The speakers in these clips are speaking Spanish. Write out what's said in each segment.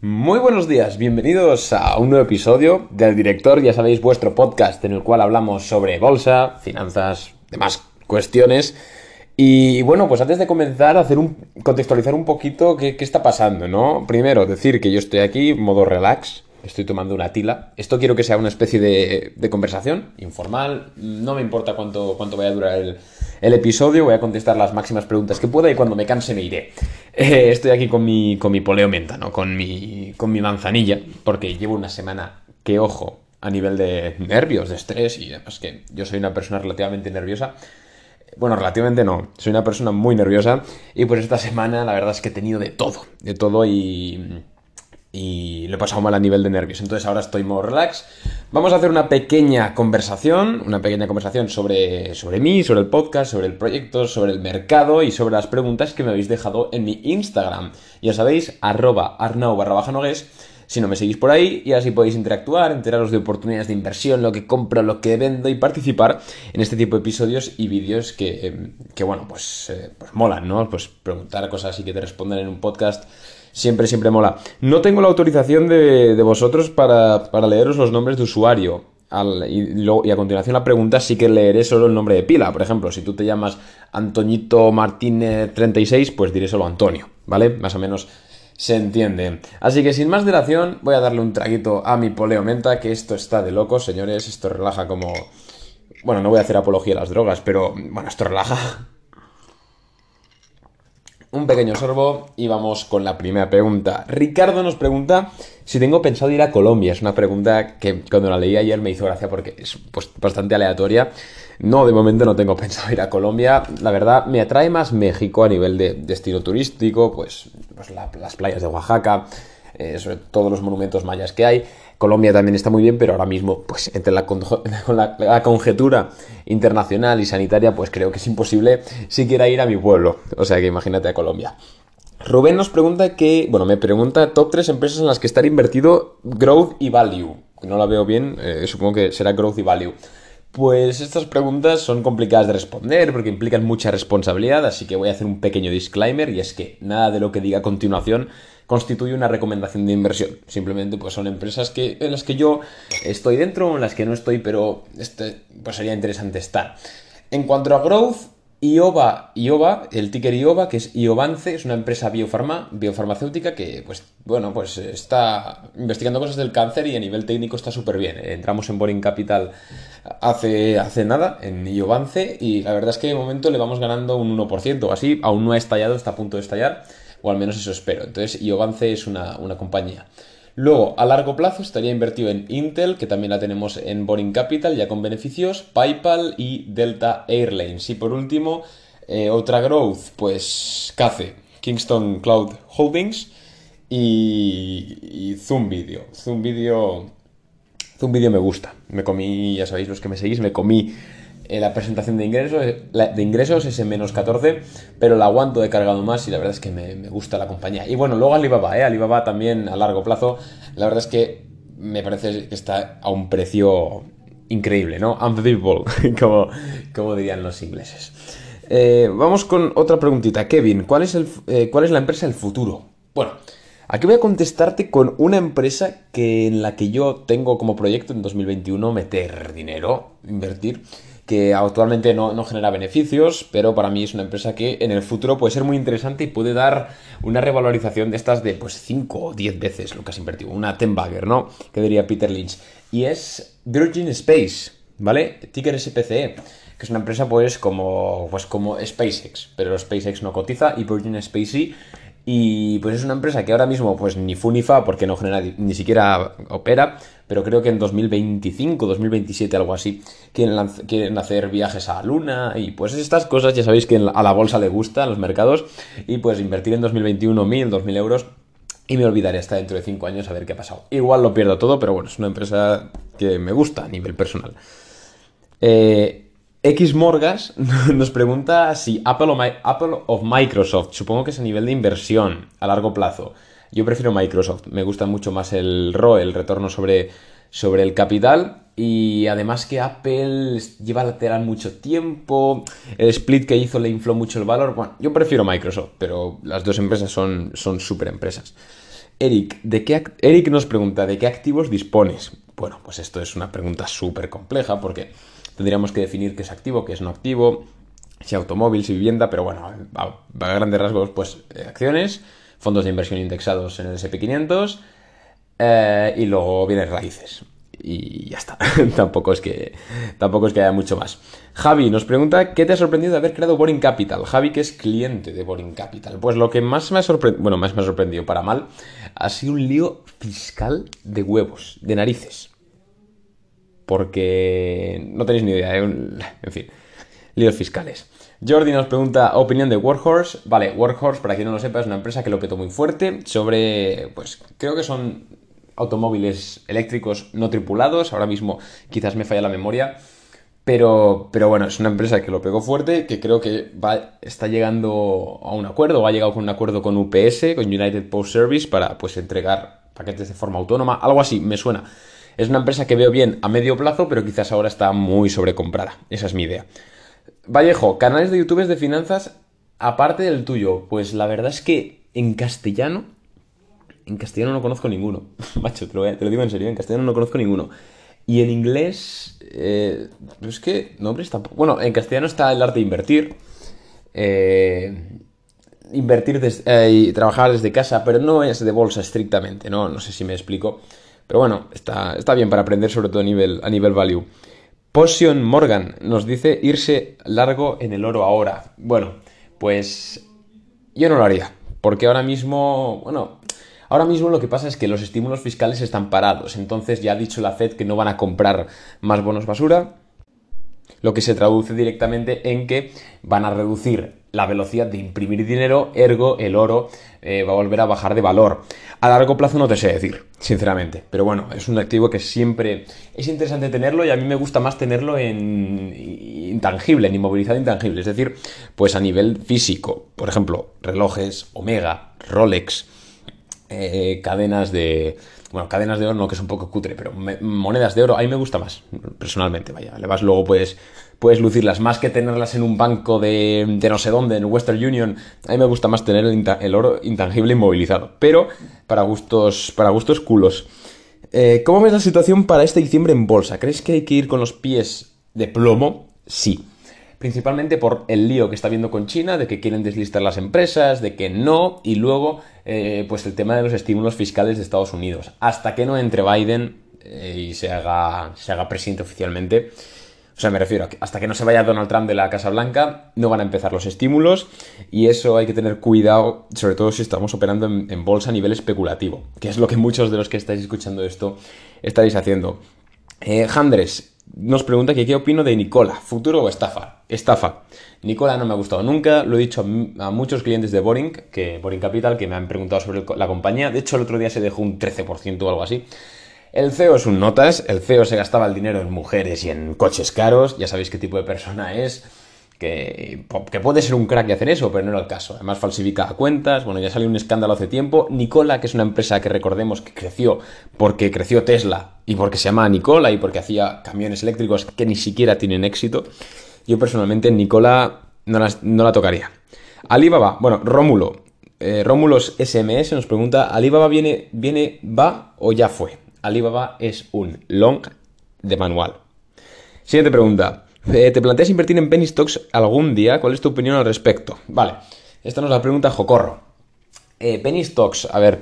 Muy buenos días, bienvenidos a un nuevo episodio del Director, ya sabéis, vuestro podcast en el cual hablamos sobre bolsa, finanzas, demás cuestiones. Y bueno, pues antes de comenzar, hacer un, contextualizar un poquito qué, qué está pasando, ¿no? Primero, decir que yo estoy aquí, modo relax, estoy tomando una tila. Esto quiero que sea una especie de, conversación informal. No me importa cuánto, cuánto vaya a durar el, episodio. Voy a contestar las máximas preguntas que pueda y cuando me canse me iré. Eh, estoy aquí con mi, con mi poleo menta, ¿no? Con mi, con mi manzanilla, porque llevo una semana que, ojo, a nivel de nervios, de estrés y además que yo soy una persona relativamente nerviosa. Bueno, relativamente no, soy una persona muy nerviosa y pues esta semana la verdad es que he tenido de todo, de todo y y lo he pasado mal a nivel de nervios. Entonces ahora estoy more relax. Vamos a hacer una pequeña conversación, una pequeña conversación sobre, sobre mí, sobre el podcast, sobre el proyecto, sobre el mercado y sobre las preguntas que me habéis dejado en mi Instagram. Ya sabéis, arroba arnau barra baja nogues, si no me seguís por ahí y así podéis interactuar, enteraros de oportunidades de inversión, lo que compro, lo que vendo y participar en este tipo de episodios y vídeos que, que bueno, pues, eh, pues molan, ¿no? Pues preguntar cosas y que te respondan en un podcast siempre, siempre mola. No tengo la autorización de, vosotros para, leeros los nombres de usuario. y, a continuación la pregunta sí que leeré solo el nombre de pila. Por ejemplo, si tú te llamas Antoñito Martínez 36, pues diré solo Antonio, ¿vale? Más o menos se entiende. Así que sin más dilación, voy a darle un traguito a mi poleo menta, que esto está de locos, señores. Esto relaja como... Bueno, no voy a hacer apología a las drogas, pero bueno, esto relaja un pequeño sorbo y vamos con la primera pregunta. Ricardo nos pregunta si tengo pensado ir a Colombia. Es una pregunta que cuando la leí ayer me hizo gracia porque es pues, bastante aleatoria. No, de momento no tengo pensado ir a Colombia. La verdad, me atrae más México a nivel de destino turístico, pues, pues las playas de Oaxaca, eh, sobre todos los monumentos mayas que hay. Colombia también está muy bien, pero ahora mismo, pues entre la, conjetura internacional y sanitaria, pues creo que es imposible siquiera ir a mi pueblo. O sea que imagínate a Colombia. Rubén nos pregunta que, bueno, me pregunta top 3 empresas en las que estar invertido growth y value. No la veo bien, eh, supongo que será growth y value. Pues estas preguntas son complicadas de responder porque implican mucha responsabilidad, así que voy a hacer un pequeño disclaimer y es que nada de lo que diga a continuación constituye una recomendación de inversión. Simplemente pues son empresas que, en las que yo estoy dentro, en las que no estoy, pero este, pues sería interesante estar. En cuanto a growth, IOVA, IOVA, el ticker IOVA, que es IOVANCE, es una empresa biofarma, biofarmacéutica que, pues, bueno, pues está investigando cosas del cáncer y a nivel técnico está súper bien. Entramos en Boring Capital hace, hace nada, en IOVANCE, y la verdad es que de momento le vamos ganando un 1% o así, aún no ha estallado, está a punto de estallar o al menos eso espero. Entonces, Iovance es una, compañía. Luego, a largo plazo estaría invertido en Intel, que también la tenemos en Boring Capital, ya con beneficios, PayPal y Delta Airlines. Y por último, eh, otra growth, pues CACE, Kingston Cloud Holdings y, y Zoom Video. Zoom Video. Zoom Video me gusta. Me comí, ya sabéis los que me seguís, me comí eh, la presentación de ingresos, eh, de ingresos es en menos 14, pero la aguanto, he cargado más y la verdad es que me, gusta la compañía. Y bueno, luego Alibaba, ¿eh? Alibaba también a largo plazo, la verdad es que me parece que está a un precio increíble, ¿no? Unbelievable, como, como dirían los ingleses. Eh, vamos con otra preguntita. Kevin, ¿cuál es, el, ¿cuál es la empresa del futuro? Bueno, aquí voy a contestarte con una empresa que, en la que yo tengo como proyecto en 2021 meter dinero, invertir que actualmente no, genera beneficios, pero para mí es una empresa que en el futuro puede ser muy interesante y puede dar una revalorización de estas de pues 5 o 10 veces lo que has invertido, una ten bagger, ¿no? Que diría Peter Lynch. Y es Virgin Space, ¿vale? Ticker SPCE, que es una empresa pues como, pues como SpaceX, pero SpaceX no cotiza y Virgin Space sí. Y pues es una empresa que ahora mismo pues ni fu ni fa porque no genera ni siquiera opera, pero creo que en 2025, 2027, algo así, quieren, quieren hacer viajes a la Luna y pues estas cosas ya sabéis que a la bolsa le gusta, a los mercados, y pues invertir en 2021 mil, 2000 euros y me olvidaré hasta dentro de 5 años a ver qué ha pasado. Igual lo pierdo todo, pero bueno, es una empresa que me gusta a nivel personal. Eh, X Morgas nos pregunta si Apple, o Microsoft, supongo que es a nivel de inversión a largo plazo. Yo prefiero Microsoft, me gusta mucho más el ROE, el retorno sobre, sobre el capital. Y además que Apple lleva lateral mucho tiempo, el split que hizo le infló mucho el valor. Bueno, yo prefiero Microsoft, pero las dos empresas son súper empresas. Eric, ¿de qué Eric nos pregunta, ¿de qué activos dispones? Bueno, pues esto es una pregunta súper compleja porque tendríamos que definir qué es activo, qué es no activo, si automóvil, si vivienda, pero bueno, a, grandes rasgos, pues eh, acciones, fondos de inversión indexados en el SP500 eh, y luego bienes raíces y ya está. tampoco, es que, tampoco es que haya mucho más. Javi nos pregunta, ¿qué te ha sorprendido de haber creado Boring Capital? Javi, que es cliente de Boring Capital. Pues lo que más me ha sorprendido, bueno, más me ha sorprendido para mal, ha sido un lío fiscal de huevos, de narices. Porque no tenéis ni idea, ¿eh? en fin, líos fiscales. Jordi nos pregunta opinión de Workhorse. Vale, Workhorse, para quien no lo sepa, es una empresa que lo petó muy fuerte sobre, pues creo que son automóviles eléctricos no tripulados. Ahora mismo quizás me falla la memoria. Pero, pero bueno, es una empresa que lo pegó fuerte, que creo que va, está llegando a un acuerdo, o ha llegado con un acuerdo con UPS, con United Post Service, para pues entregar paquetes de forma autónoma. Algo así, me suena. Es una empresa que veo bien a medio plazo, pero quizás ahora está muy sobrecomprada. Esa es mi idea. Vallejo, canales de YouTube de finanzas aparte del tuyo. Pues la verdad es que en castellano en castellano no conozco ninguno. Macho, te lo, digo en serio, en castellano no conozco ninguno. Y en inglés, eh, es que nombres tampoco. Bueno, en castellano está el arte de invertir. Eh, invertir eh, y trabajar desde casa, pero no es de bolsa estrictamente, ¿no? No sé si me explico. Pero bueno, está, está bien para aprender, sobre todo a nivel, a nivel value. Potion Morgan nos dice irse largo en el oro ahora. Bueno, pues yo no lo haría. Porque ahora mismo, bueno, Ahora mismo lo que pasa es que los estímulos fiscales están parados, entonces ya ha dicho la Fed que no van a comprar más bonos basura, lo que se traduce directamente en que van a reducir la velocidad de imprimir dinero, ergo el oro eh, va a volver a bajar de valor. A largo plazo no te sé decir, sinceramente, pero bueno, es un activo que siempre es interesante tenerlo y a mí me gusta más tenerlo en intangible, en inmovilizado intangible, es decir, pues a nivel físico, por ejemplo, relojes, Omega, Rolex, eh, cadenas de... Bueno, cadenas de oro no, que es un poco cutre, pero monedas de oro, a mí me gusta más, personalmente, vaya. Le vas luego, puedes, puedes lucirlas, más que tenerlas en un banco de, de no sé dónde, en Western Union. A mí me gusta más tener el, oro intangible inmovilizado, pero para gustos, para gustos culos. Eh, ¿Cómo ves la situación para este diciembre en bolsa? ¿Crees que hay que ir con los pies de plomo? Sí principalmente por el lío que está habiendo con China, de que quieren deslistar las empresas, de que no, y luego eh, pues el tema de los estímulos fiscales de Estados Unidos. Hasta que no entre Biden eh, y se haga, se haga presidente oficialmente, o sea, me refiero, hasta que no se vaya Donald Trump de la Casa Blanca, no van a empezar los estímulos y eso hay que tener cuidado, sobre todo si estamos operando en, bolsa a nivel especulativo, que es lo que muchos de los que estáis escuchando esto estaréis haciendo. Eh, nos pregunta que qué opino de Nicola, futuro o estafa. Estafa. Nicola no me ha gustado nunca, lo he dicho a, muchos clientes de Boring, que Boring Capital, que me han preguntado sobre la compañía. De hecho, el otro día se dejó un 13% o algo así. El CEO es un notas, el CEO se gastaba el dinero en mujeres y en coches caros, ya sabéis qué tipo de persona es que, puede ser un crack y hacer eso, pero no era el caso. Además falsifica cuentas, bueno, ya salió un escándalo hace tiempo. Nicola, que es una empresa que recordemos que creció porque creció Tesla y porque se llamaba Nicola y porque hacía camiones eléctricos que ni siquiera tienen éxito. Yo personalmente Nicola no, no la tocaría. Alibaba, bueno, Rómulo. Eh, Rómulos SMS nos pregunta, ¿Alibaba viene, viene, va o ya fue? Alibaba es un long de manual. Siguiente pregunta. Eh, ¿Te planteas invertir en penny stocks algún día? ¿Cuál es tu opinión al respecto? Vale, esta nos la pregunta Jocorro. Eh, penny stocks, a ver,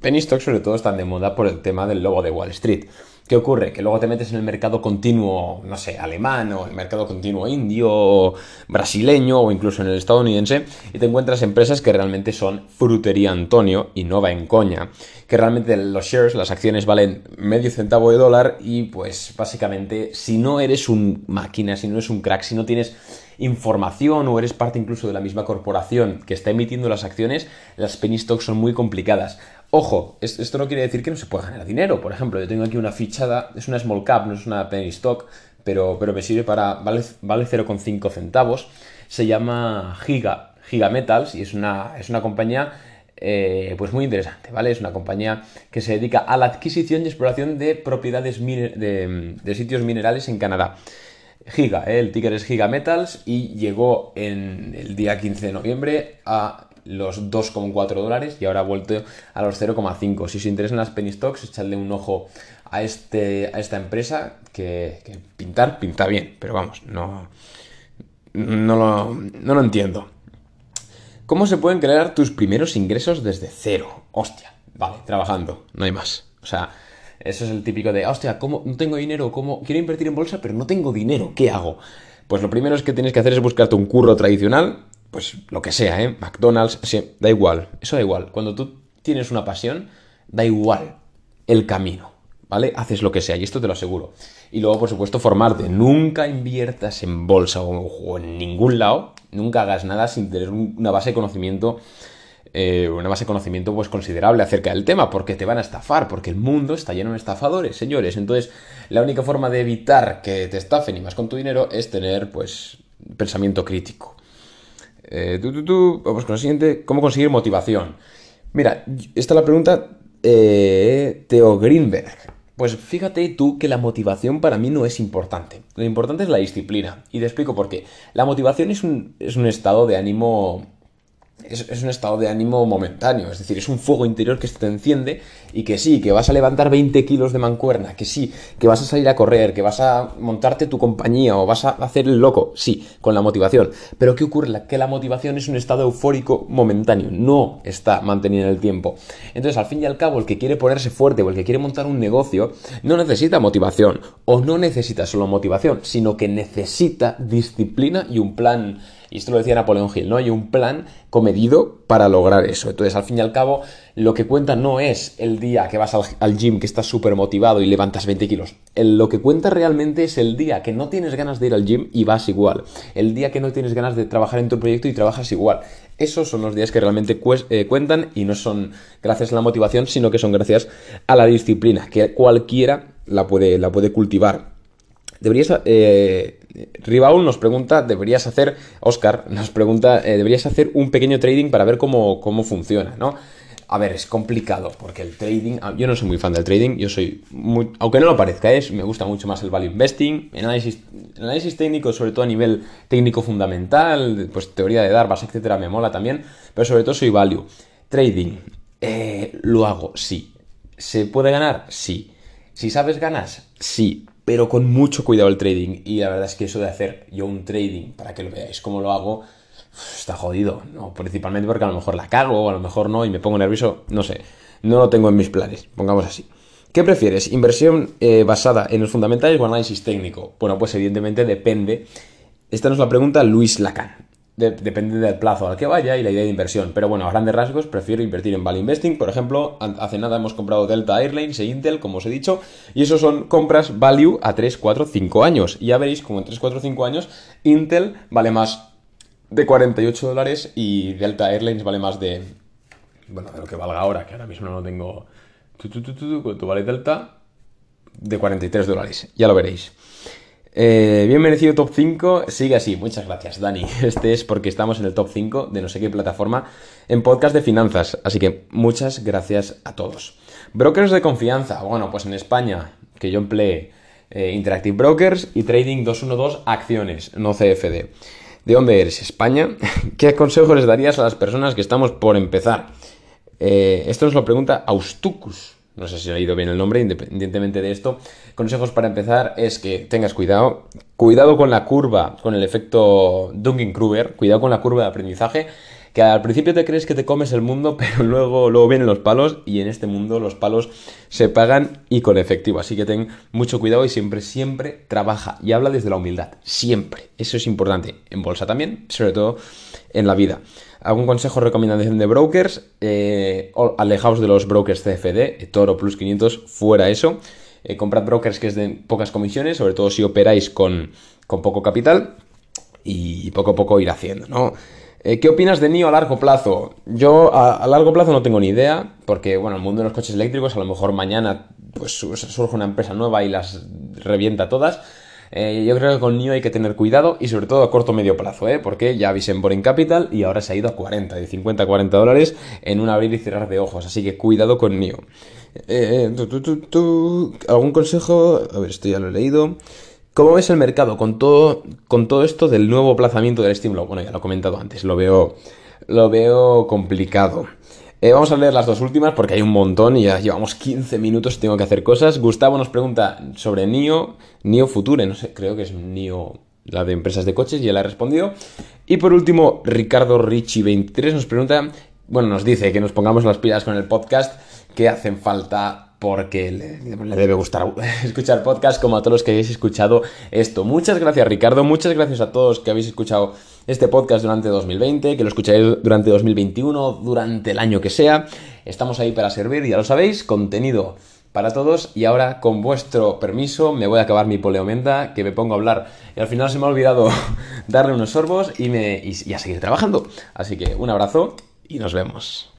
penny stocks sobre todo están de moda por el tema del logo de Wall Street. ¿Qué ocurre? Que luego te metes en el mercado continuo, no sé, alemán o el mercado continuo indio, brasileño o incluso en el estadounidense y te encuentras empresas que realmente son frutería Antonio y no va en coña. Que realmente los shares, las acciones valen medio centavo de dólar y pues básicamente si no eres un máquina, si no eres un crack, si no tienes información o eres parte incluso de la misma corporación que está emitiendo las acciones, las penny stocks son muy complicadas. Ojo, esto no quiere decir que no se pueda ganar dinero. Por ejemplo, yo tengo aquí una fichada, es una small cap, no es una penny stock, pero, pero me sirve para, vale, vale 0,5 centavos. Se llama Giga, Giga Metals y es una, es una compañía eh, pues muy interesante, ¿vale? Es una compañía que se dedica a la adquisición y exploración de propiedades de, de, sitios minerales en Canadá. Giga, ¿eh? el ticker es Giga Metals y llegó en el día 15 de noviembre a los 2,4 dólares y ahora ha vuelto a los 0,5. Si os interesan las penny stocks, echadle un ojo a, este, a esta empresa que, pintar, pinta bien, pero vamos, no, no, lo, no lo entiendo. ¿Cómo se pueden crear tus primeros ingresos desde cero? Hostia, vale, trabajando, no hay más. O sea, eso es el típico de, hostia, ¿cómo no tengo dinero? ¿Cómo quiero invertir en bolsa, pero no tengo dinero? ¿Qué hago? Pues lo primero es que tienes que hacer es buscarte un curro tradicional, pues lo que sea, ¿eh? McDonald's, sí, da igual, eso da igual. Cuando tú tienes una pasión, da igual el camino, ¿vale? Haces lo que sea, y esto te lo aseguro. Y luego, por supuesto, formarte. Nunca inviertas en bolsa o, en ningún lado, nunca hagas nada sin tener una base de conocimiento eh, una base de conocimiento pues considerable acerca del tema, porque te van a estafar, porque el mundo está lleno de estafadores, señores. Entonces, la única forma de evitar que te estafen y más con tu dinero es tener, pues, pensamiento crítico. Eh, vamos con la siguiente. ¿Cómo conseguir motivación? Mira, esta es la pregunta eh, Teo Greenberg. Pues fíjate tú que la motivación para mí no es importante. Lo importante es la disciplina. Y te explico por qué. La motivación es un, es un estado de ánimo es, un estado de ánimo momentáneo, es decir, es un fuego interior que se te enciende y que sí, que vas a levantar 20 kilos de mancuerna, que sí, que vas a salir a correr, que vas a montarte tu compañía o vas a hacer el loco, sí, con la motivación. Pero ¿qué ocurre? Que la motivación es un estado eufórico momentáneo, no está mantenido en el tiempo. Entonces, al fin y al cabo, el que quiere ponerse fuerte o el que quiere montar un negocio no necesita motivación o no necesita solo motivación, sino que necesita disciplina y un plan y esto lo decía Napoleón Hill, ¿no? Hay un plan comedido para lograr eso. Entonces, al fin y al cabo, lo que cuenta no es el día que vas al, gym, que estás súper motivado y levantas 20 kilos. lo que cuenta realmente es el día que no tienes ganas de ir al gym y vas igual. El día que no tienes ganas de trabajar en tu proyecto y trabajas igual. Esos son los días que realmente eh, cuentan y no son gracias a la motivación, sino que son gracias a la disciplina, que cualquiera la puede cultivar. Deberías. Eh, nos pregunta, deberías hacer. Oscar nos pregunta, eh, deberías hacer un pequeño trading para ver cómo, cómo funciona, ¿no? A ver, es complicado porque el trading, ah, yo no soy muy fan del trading, yo soy muy, aunque no lo parezca, es, me gusta mucho más el value investing, análisis, análisis técnico, sobre todo a nivel técnico fundamental, pues teoría de Darvas, etcétera, me mola también, pero sobre todo soy value. Trading, eh, lo hago, sí. ¿Se puede ganar? Sí. Si sabes ganas, sí pero con mucho cuidado el trading. Y la verdad es que eso de hacer yo un trading, para que lo veáis cómo lo hago, está jodido. ¿no? Principalmente porque a lo mejor la cago o a lo mejor no y me pongo nervioso, no sé. No lo tengo en mis planes, pongamos así. ¿Qué prefieres? ¿Inversión eh, basada en los fundamentales o análisis técnico? Bueno, pues evidentemente depende. Esta nos la pregunta Luis Lacan depende del plazo al que vaya y la idea de inversión. Pero bueno, a grandes rasgos prefiero invertir en value investing. Por ejemplo, hace nada hemos comprado Delta Airlines e Intel, como os he dicho, y eso son compras value a 3, 4, 5 años. Y ya veréis como en 3, 4, 5 años Intel vale más de 48 dólares y Delta Airlines vale más de... Bueno, de lo que valga ahora, que ahora mismo no tengo... ¿Cuánto vale Delta? De 43 dólares, ya lo veréis. Eh, bien merecido top 5, sigue así, muchas gracias Dani. Este es porque estamos en el top 5 de no sé qué plataforma en podcast de finanzas, así que muchas gracias a todos. Brokers de confianza, bueno, pues en España, que yo empleé eh, Interactive Brokers y Trading 212 Acciones, no CFD. ¿De dónde eres? España. ¿Qué consejos les darías a las personas que estamos por empezar? Eh, esto nos lo pregunta Austucus no sé si he leído bien el nombre, independientemente de esto. Consejos para empezar es que tengas cuidado. Cuidado con la curva, con el efecto Dunning-Kruger. Cuidado con la curva de aprendizaje. Que al principio te crees que te comes el mundo, pero luego, luego vienen los palos y en este mundo los palos se pagan y con efectivo. Así que ten mucho cuidado y siempre, siempre trabaja y habla desde la humildad. Siempre. Eso es importante. En bolsa también, sobre todo en la vida algún consejo o recomendación de brokers, eh, alejaos de los brokers CFD, eh, Toro Plus 500, fuera eso. Eh, comprad brokers que es de pocas comisiones, sobre todo si operáis con, poco capital y poco a poco ir haciendo, ¿no? ¿Qué opinas de NIO a largo plazo? Yo a, largo plazo no tengo ni idea, porque bueno, el mundo de los coches eléctricos a lo mejor mañana pues surge una empresa nueva y las revienta todas. Eh, yo creo que con NIO hay que tener cuidado y sobre todo a corto medio plazo, ¿eh? porque ya avisé en Boring Capital y ahora se ha ido a 40, de 50 a 40 dólares en un abrir y cerrar de ojos, así que cuidado con NIO. Eh, ¿Algún consejo? A ver, esto ya lo he leído. ¿Cómo ves el mercado con todo, con todo esto del nuevo aplazamiento del estímulo? Bueno, ya lo he comentado antes, lo veo lo veo complicado. Eh, vamos a leer las dos últimas porque hay un montón y ya llevamos 15 minutos y tengo que hacer cosas. Gustavo nos pregunta sobre NIO, NIO Future, no sé, creo que es NIO, la de empresas de coches, y él ha respondido. Y por último, Ricardo Ricci23 nos pregunta, bueno, nos dice que nos pongamos las pilas con el podcast, que hacen falta porque le, debe gustar escuchar podcast como a todos los que habéis escuchado esto. Muchas gracias Ricardo, muchas gracias a todos que habéis escuchado este podcast durante 2020, que lo escucháis durante 2021, durante el año que sea. Estamos ahí para servir, ya lo sabéis, contenido para todos y ahora con vuestro permiso me voy a acabar mi poleomenta que me pongo a hablar y al final se me ha olvidado darle unos sorbos y, me, y a seguir trabajando. Así que un abrazo y nos vemos.